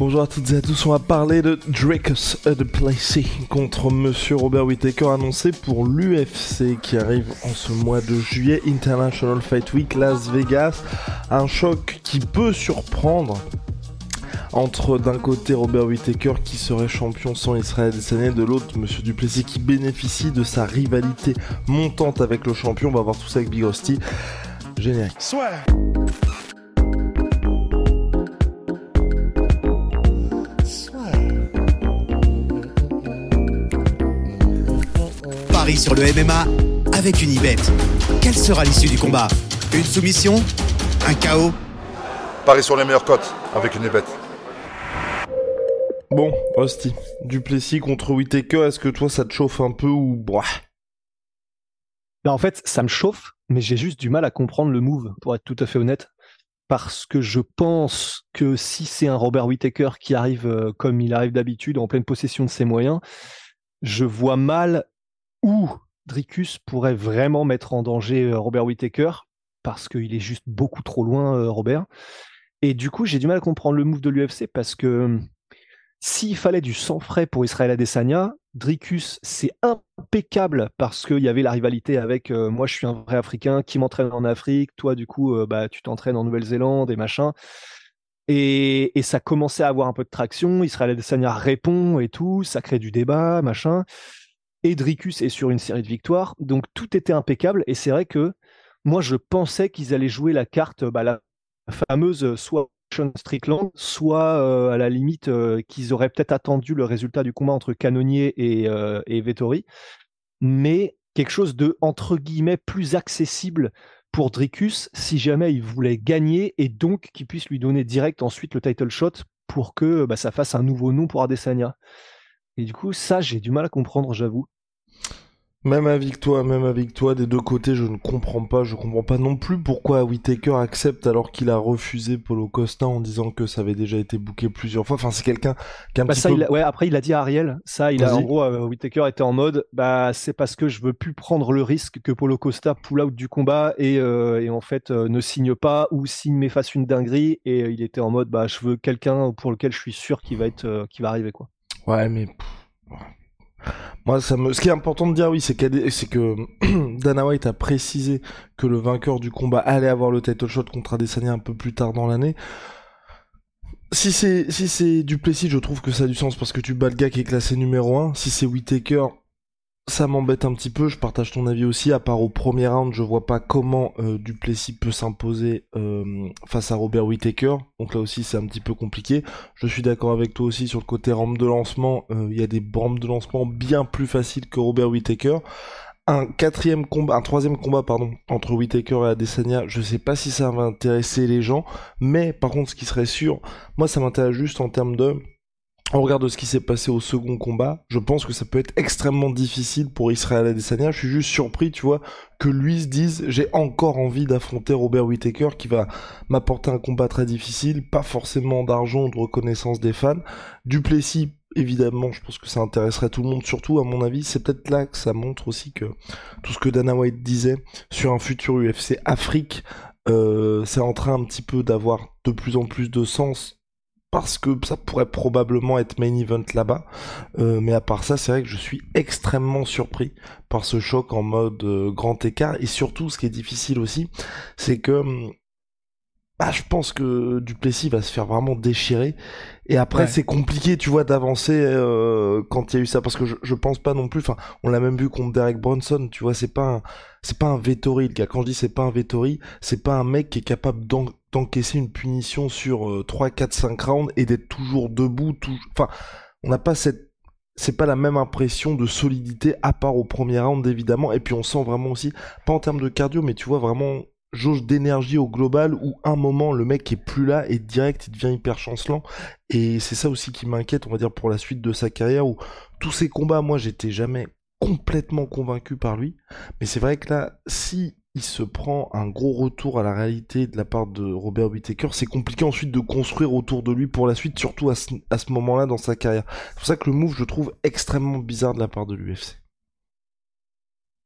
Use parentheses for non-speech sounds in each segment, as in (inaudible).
Bonjour à toutes et à tous, on va parler de Dracus de contre Monsieur Robert Whittaker annoncé pour l'UFC qui arrive en ce mois de juillet, International Fight Week Las Vegas. Un choc qui peut surprendre entre d'un côté Robert Whittaker qui serait champion sans Israël Adesanya, de l'autre Monsieur Duplessis qui bénéficie de sa rivalité montante avec le champion. On va voir tout ça avec Big Rusty. Générique. Sur le MMA avec une Ibet. Quelle sera l'issue du combat? Une soumission? Un chaos Paris sur les meilleures cotes avec une Ibet. Bon, Rusty, Duplessis contre Whittaker, est-ce que toi ça te chauffe un peu ou bah? Bah en fait, ça me chauffe, mais j'ai juste du mal à comprendre le move, pour être tout à fait honnête. Parce que je pense que si c'est un Robert Whittaker qui arrive euh, comme il arrive d'habitude, en pleine possession de ses moyens, je vois mal où Dricus pourrait vraiment mettre en danger euh, Robert Whittaker, parce qu'il est juste beaucoup trop loin, euh, Robert. Et du coup, j'ai du mal à comprendre le move de l'UFC parce que s'il fallait du sang frais pour Israël Adesanya, Dricus, c'est impeccable parce qu'il y avait la rivalité avec euh, moi, je suis un vrai Africain qui m'entraîne en Afrique, toi, du coup, bah, tu t'entraînes en Nouvelle-Zélande et machin. Et, et, ça commençait à avoir un peu de traction. Israël Adesanya répond et tout, ça crée du débat, machin. Et Dricus est sur une série de victoires, donc tout était impeccable. Et c'est vrai que moi, je pensais qu'ils allaient jouer la carte, bah, la fameuse soit Sean Strickland, soit euh, à la limite euh, qu'ils auraient peut-être attendu le résultat du combat entre Canonnier et, euh, et Vettori, mais quelque chose de entre guillemets plus accessible pour Dricus si jamais il voulait gagner et donc qu'il puisse lui donner direct ensuite le title shot pour que bah, ça fasse un nouveau nom pour Adesanya. Et du coup, ça, j'ai du mal à comprendre, j'avoue. Même avec toi, même avec toi, des deux côtés, je ne comprends pas. Je comprends pas non plus pourquoi Whitaker accepte alors qu'il a refusé Polo Costa en disant que ça avait déjà été booké plusieurs fois. Enfin, c'est quelqu'un qui a un bah petit ça, peu... il a- ouais, après, il a dit à Ariel, ça, il a, en gros, euh, Whittaker était en mode, bah, c'est parce que je veux plus prendre le risque que Polo Costa pull out du combat et, euh, et en fait euh, ne signe pas ou signe mais fasse une dinguerie. Et euh, il était en mode, bah, je veux quelqu'un pour lequel je suis sûr qu'il va être, qu'il va arriver, quoi. Ouais, mais... Moi, ça me... ce qui est important de dire, oui, c'est qu'Ade- c'est que (clears throat) Dana White a précisé que le vainqueur du combat allait avoir le title shot contre Adesanya un peu plus tard dans l'année. Si c'est si c'est Duplessis, je trouve que ça a du sens parce que tu bats le gars qui est classé numéro 1. Si c'est Whitaker, ça m'embête un petit peu. Je partage ton avis aussi. À part au premier round, je vois pas comment euh, Duplessis peut s'imposer euh, face à Robert Whitaker. Donc là aussi, c'est un petit peu compliqué. Je suis d'accord avec toi aussi sur le côté rampe de lancement. euh, Il y a des rampes de lancement bien plus faciles que Robert Whitaker. Un quatrième combat, un troisième combat, pardon, entre Whitaker et Adesanya. Je sais pas si ça va intéresser les gens, mais par contre, ce qui serait sûr, moi, ça m'intéresse juste en termes de on regarde ce qui s'est passé au second combat, je pense que ça peut être extrêmement difficile pour Israël Adesanya. Je suis juste surpris, tu vois, que lui se dise j'ai encore envie d'affronter Robert Whittaker qui va m'apporter un combat très difficile, pas forcément d'argent ou de reconnaissance des fans. Duplessis, évidemment, je pense que ça intéresserait tout le monde, surtout à mon avis, c'est peut-être là que ça montre aussi que tout ce que Dana White disait sur un futur UFC Afrique, euh, c'est en train un petit peu d'avoir de plus en plus de sens parce que ça pourrait probablement être main event là-bas. Euh, mais à part ça, c'est vrai que je suis extrêmement surpris par ce choc en mode euh, grand écart. Et surtout, ce qui est difficile aussi, c'est que hum, bah, je pense que Duplessis va se faire vraiment déchirer. Et après, Ouais. c'est compliqué, tu vois, d'avancer euh, quand il y a eu ça, parce que je, je pense pas non plus. Enfin, on l'a même vu contre Derek Bronson, tu vois, c'est pas un, c'est pas un Vettori, le gars. Quand je dis c'est pas un Vettori, c'est pas un mec qui est capable d'encaisser une punition sur euh, 3, 4, 5 rounds et d'être toujours debout. Tout... Enfin, on n'a pas cette c'est pas la même impression de solidité à part au premier round évidemment et puis on sent vraiment aussi pas en termes de cardio mais tu vois vraiment jauge d'énergie au global où un moment le mec est plus là et direct il devient hyper chancelant et c'est ça aussi qui m'inquiète on va dire pour la suite de sa carrière où tous ces combats moi j'étais jamais complètement convaincu par lui mais c'est vrai que là si il se prend un gros retour à la réalité de la part de Robert Whittaker, c'est compliqué ensuite de construire autour de lui pour la suite, surtout à ce, moment-là dans sa carrière. C'est pour ça que le move, je trouve extrêmement bizarre de la part de l'UFC.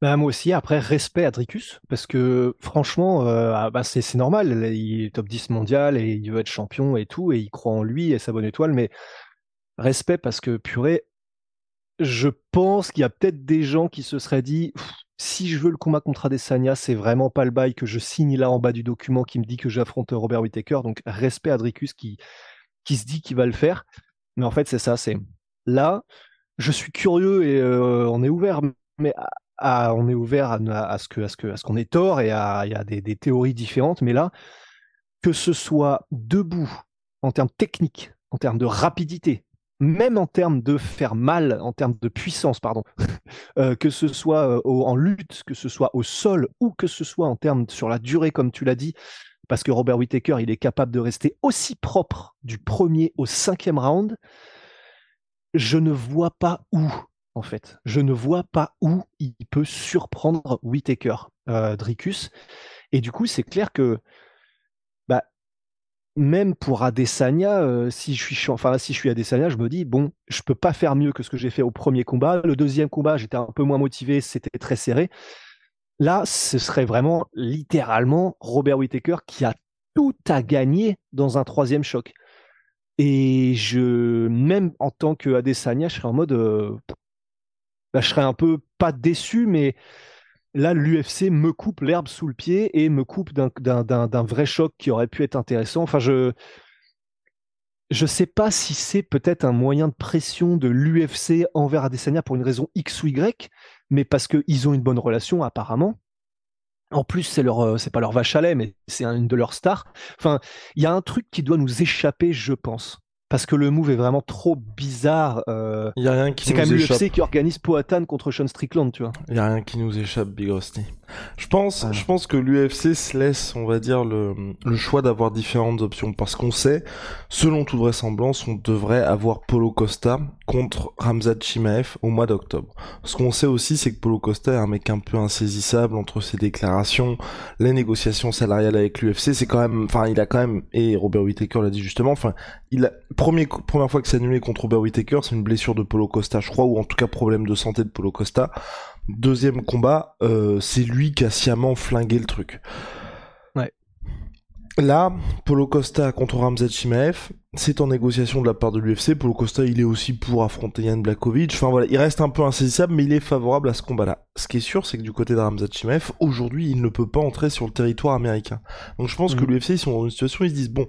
Bah, moi aussi, après, respect à Dricus, parce que franchement, euh, ah, bah, c'est normal, il est top 10 mondial et il veut être champion et tout, et il croit en lui et sa bonne étoile, mais respect parce que, purée, je pense qu'il y a peut-être des gens qui se seraient dit, si je veux le combat contre Adesanya, c'est vraiment pas le bail que je signe là en bas du document qui me dit que j'affronte Robert Whittaker, donc respect à Dricus qui, se dit qu'il va le faire, mais en fait, c'est ça, c'est là, je suis curieux et euh, on est ouvert, mais on à, ce à à qu'on ait tort et il y a des, théories différentes. Mais là, que ce soit debout en termes techniques, en termes de rapidité, même en termes de faire mal, en termes de puissance, pardon, (laughs) euh, que ce soit euh, en lutte, que ce soit au sol ou que ce soit en termes sur la durée, comme tu l'as dit, parce que Robert Whittaker, il est capable de rester aussi propre du premier au cinquième round. Je ne vois pas où en fait. Je ne vois pas où il peut surprendre Whitaker, euh, Dricus. Et du coup, c'est clair que même pour Adesanya, euh, si je suis enfin si je suis Adesanya, je me dis bon, je peux pas faire mieux que ce que j'ai fait au premier combat. Le deuxième combat, j'étais un peu moins motivé, c'était très serré. Là, ce serait vraiment littéralement Robert Whitaker qui a tout à gagner dans un troisième choc. Et je, même en tant que Adesanya, je serais en mode, euh, bah, je serais un peu pas déçu, mais là, l'UFC me coupe l'herbe sous le pied et me coupe d'un vrai choc qui aurait pu être intéressant. Enfin, je je sais pas si c'est peut-être un moyen de pression de l'UFC envers Adesanya pour une raison X ou Y, mais parce qu'ils ont une bonne relation apparemment. En plus, c'est leur, euh, c'est pas leur vache à lait, mais c'est une de leurs stars. Enfin, il y a un truc qui doit nous échapper, je pense parce que le move est vraiment trop bizarre. Euh, y a rien qui c'est quand même l'UFC qui organise Poatan contre Sean Strickland, tu vois. Il y a rien qui nous échappe, Big Rusty. Je pense, je pense que l'UFC se laisse, on va dire, le, le choix d'avoir différentes options parce qu'on sait, selon toute vraisemblance, on devrait avoir Polo Costa contre Ramzat Chimaev au mois d'octobre. Ce qu'on sait aussi, c'est que Polo Costa est un mec un peu insaisissable entre ses déclarations, les négociations salariales avec l'UFC. C'est quand même, enfin, il a quand même, et Robert Whittaker l'a dit justement, enfin, il a, premier, première fois que c'est annulé contre Robert Whittaker, c'est une blessure de Polo Costa, je crois, ou en tout cas problème de santé de Polo Costa. Deuxième combat, euh, c'est lui qui a sciemment flingué le truc. Là, Polo Costa contre Ramzat Chimaev, c'est en négociation de la part de l'UFC. Polo Costa, il est aussi pour affronter Yann Blakovic. Enfin voilà, il reste un peu insaisissable, mais il est favorable à ce combat-là. Ce qui est sûr, c'est que du côté de Ramzat Chimaev, aujourd'hui, il ne peut pas entrer sur le territoire américain. Donc je pense que mm. l'UFC, ils sont dans une situation, ils se disent bon.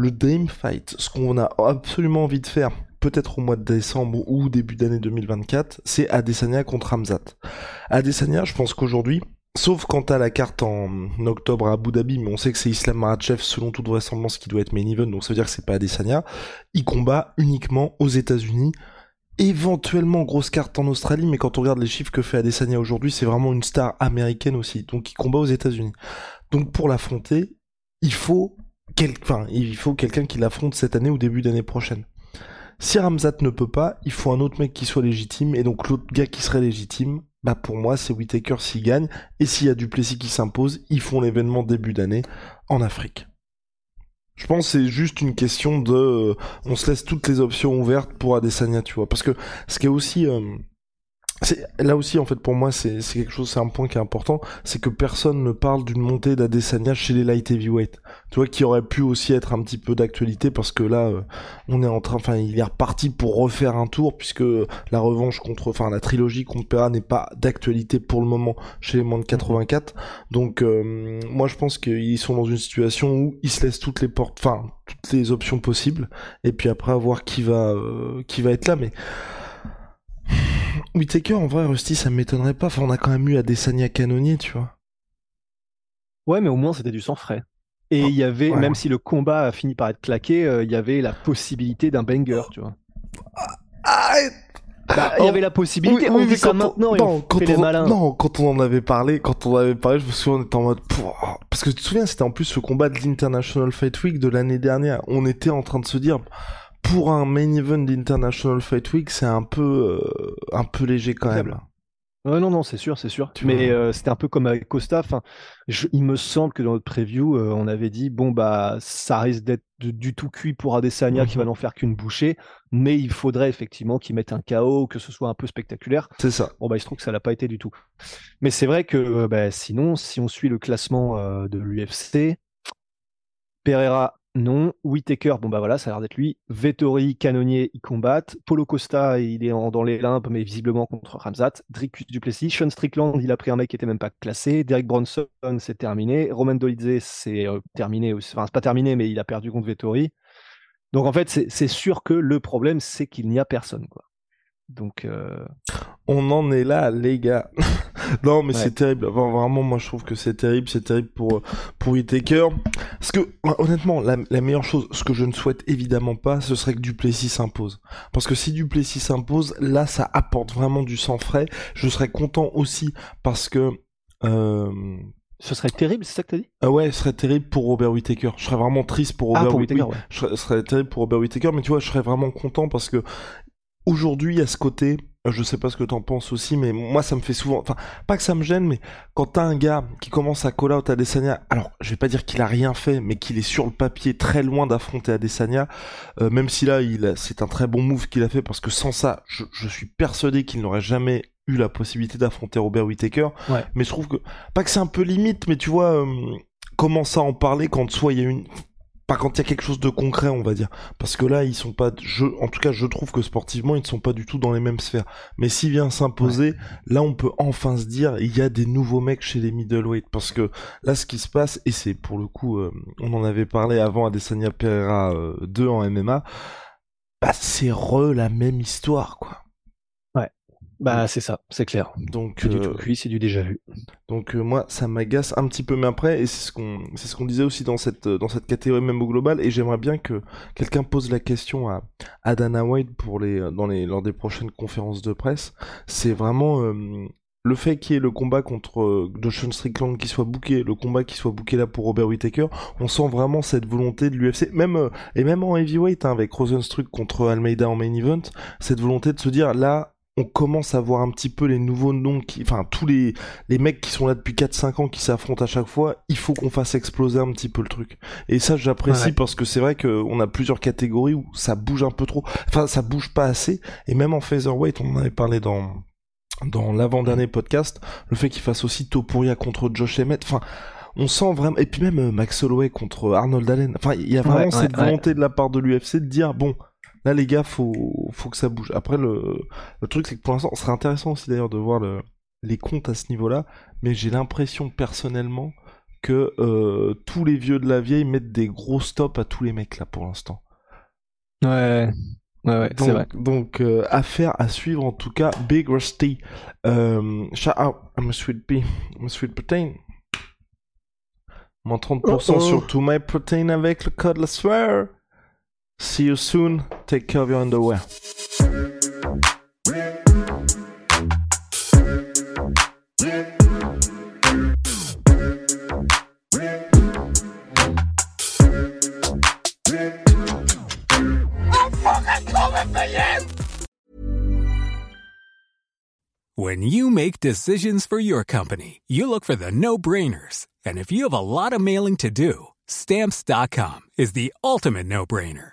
Le Dream Fight, ce qu'on a absolument envie de faire peut-être au mois de décembre ou début d'année 2024, c'est Adesanya contre Ramzat. Adesanya, je pense qu'aujourd'hui, sauf quant à la carte en octobre à Abu Dhabi, mais on sait que c'est Islam Makhachev selon toute vraisemblance qui doit être main event, donc ça veut dire que c'est pas Adesanya, il combat uniquement aux États-Unis. Éventuellement grosse carte en Australie, mais quand on regarde les chiffres que fait Adesanya aujourd'hui, c'est vraiment une star américaine aussi, donc il combat aux États-Unis. Donc pour l'affronter, il faut enfin, il faut quelqu'un qui l'affronte cette année ou début d'année prochaine. Si Ramzat ne peut pas, il faut un autre mec qui soit légitime, et donc l'autre gars qui serait légitime, bah pour moi c'est Whitaker s'il gagne, et s'il y a Duplessis qui s'impose, ils font l'événement début d'année en Afrique. Je pense que c'est juste une question de... Euh, on se laisse toutes les options ouvertes pour Adesanya, tu vois. Parce que ce qui est aussi... Euh, là aussi en fait pour moi c'est quelque chose c'est un point qui est important. C'est que personne ne parle d'une montée d'Adesanya chez les light heavyweight tu vois qui aurait pu aussi être un petit peu d'actualité parce que là euh, on est en train enfin il est reparti pour refaire un tour puisque la revanche contre enfin la trilogie contre Pera n'est pas d'actualité pour le moment chez les moins de 84 donc euh, moi je pense qu'ils sont dans une situation où ils se laissent toutes les portes enfin toutes les options possibles. Et puis après à voir qui va euh, qui va être là. Mais Whitaker, en vrai, Rusty, ça m'étonnerait pas. Enfin, on a quand même eu Adesanya canonnier, tu vois. Ouais, mais au moins, c'était du sang frais. Et il y avait, même si le combat a fini par être claqué, euh, il y avait la possibilité d'un banger, tu vois. Arrête bah, il y avait la possibilité, on dit ça maintenant et on fait les malins. Non, quand on en avait parlé, quand on avait parlé, je me souviens, on était en mode, parce que tu te souviens, c'était en plus le combat de l'International Fight Week de l'année dernière. On était en train de se dire, pour un main event d'International Fight Week, c'est un peu, euh, un peu léger quand même. non, non, c'est sûr, c'est sûr. Mais euh, c'était un peu comme avec Costa. Enfin, il me semble que dans notre preview, euh, on avait dit bon bah ça risque d'être du tout cuit pour Adesanya qui va mhm. n'en faire qu'une bouchée, mais il faudrait effectivement qu'il mette un KO, que ce soit un peu spectaculaire. C'est ça. Bon bah il se trouve que ça l'a pas été du tout. Mais c'est vrai que bah, sinon, si on suit le classement de l'UFC, Pereira non. Whitaker, bon bah voilà, ça a l'air d'être lui. Vettori, Canonnier, ils combattent. Polo Costa, il est dans les limbes, mais visiblement contre Ramzat. Dricus Duplessis. Sean Strickland, il a pris un mec qui était même pas classé. Derek Bronson, c'est terminé. Roman Dolidze, c'est euh, terminé. Enfin, c'est pas terminé, mais il a perdu contre Vettori. Donc en fait, c'est sûr que le problème, c'est qu'il n'y a personne. Quoi. Donc, euh, on en est là, les gars. (laughs) (laughs) non, mais c'est terrible. vraiment, moi, je trouve que c'est terrible. C'est terrible pour pour Whitaker. Parce que, honnêtement, la, meilleure chose, ce que je ne souhaite évidemment pas, ce serait que Duplessis s'impose. Parce que si Duplessis s'impose, là, ça apporte vraiment du sang frais. Je serais content aussi parce que. Euh, ce serait terrible, c'est ça que t'as dit? Ah ouais, ce serait terrible pour Robert Whittaker. Je serais vraiment triste pour ah, Robert Whittaker. Je serais terrible pour Robert Whittaker, mais tu vois, je serais vraiment content parce que aujourd'hui, à ce côté, je sais pas ce que t'en penses aussi, mais moi ça me fait souvent, enfin pas que ça me gêne, mais quand t'as un gars qui commence à call out Adesanya, alors je vais pas dire qu'il a rien fait, mais qu'il est sur le papier très loin d'affronter Adesanya, euh, même si là il c'est un très bon move qu'il a fait parce que sans ça, je, je suis persuadé qu'il n'aurait jamais eu la possibilité d'affronter Robert Whittaker. Mais je trouve que pas que c'est un peu limite, mais tu vois. Euh, commence à en parler quand soit il y a une pas quand il y a quelque chose de concret, on va dire. Parce que là, ils sont pas, je, en tout cas, je trouve que sportivement, ils ne sont pas du tout dans les mêmes sphères. Mais s'il vient s'imposer, là, on peut enfin se dire, il y a des nouveaux mecs chez les middleweight. Parce que là, ce qui se passe, et c'est pour le coup, euh, on en avait parlé avant à Desania Pereira 2 euh, en MMA, bah, c'est re la même histoire, quoi. Bah c'est ça, c'est clair. Donc c'est du tout euh, cuit, c'est du déjà vu. Donc euh, moi ça m'agace un petit peu, mais après et c'est ce qu'on c'est ce qu'on disait aussi dans cette dans cette catégorie même au global et j'aimerais bien que quelqu'un pose la question à, à Dana White pour les dans les lors des prochaines conférences de presse. C'est vraiment euh, le fait qu'il y ait le combat contre Joshua Strickland qui soit booké, le combat qui soit booké là pour Robert Whittaker, on sent vraiment cette volonté de l'UFC, même et même en heavyweight hein, avec Rosenstruck contre Almeida en main event, cette volonté de se dire là on commence à voir un petit peu les nouveaux noms qui, enfin, tous les, les mecs qui sont là depuis 4-5 ans qui s'affrontent à chaque fois, il faut qu'on fasse exploser un petit peu le truc. Et ça, j'apprécie parce que c'est vrai qu'on a plusieurs catégories où ça bouge un peu trop. Enfin, ça bouge pas assez. Et même en featherweight, on en avait parlé dans, dans l'avant-dernier podcast, le fait qu'il fasse aussi Topuria contre Josh Emmett. Enfin, on sent vraiment, et puis même euh, Max Holloway contre Arnold Allen. Enfin, il y a vraiment cette volonté de la part de l'UFC de dire, bon, Là, les gars, faut, faut que ça bouge. Après, le, le truc, c'est que pour l'instant, ce serait intéressant aussi d'ailleurs de voir le, les comptes à ce niveau-là, mais j'ai l'impression personnellement que euh, tous les vieux de la vieille mettent des gros stops à tous les mecs là pour l'instant. Ouais. Ouais, ouais, c'est vrai. Donc, euh, affaire à suivre en tout cas. Big Rusty. Euh, shout out, I'm a sweet pea. I'm a sweet protein. Moins 30% sur tout my protein avec le code la swear. See you soon. Take care of your underwear. When you make decisions for your company, you look for the no brainers. And if you have a lot of mailing to do, stamps.com is the ultimate no brainer.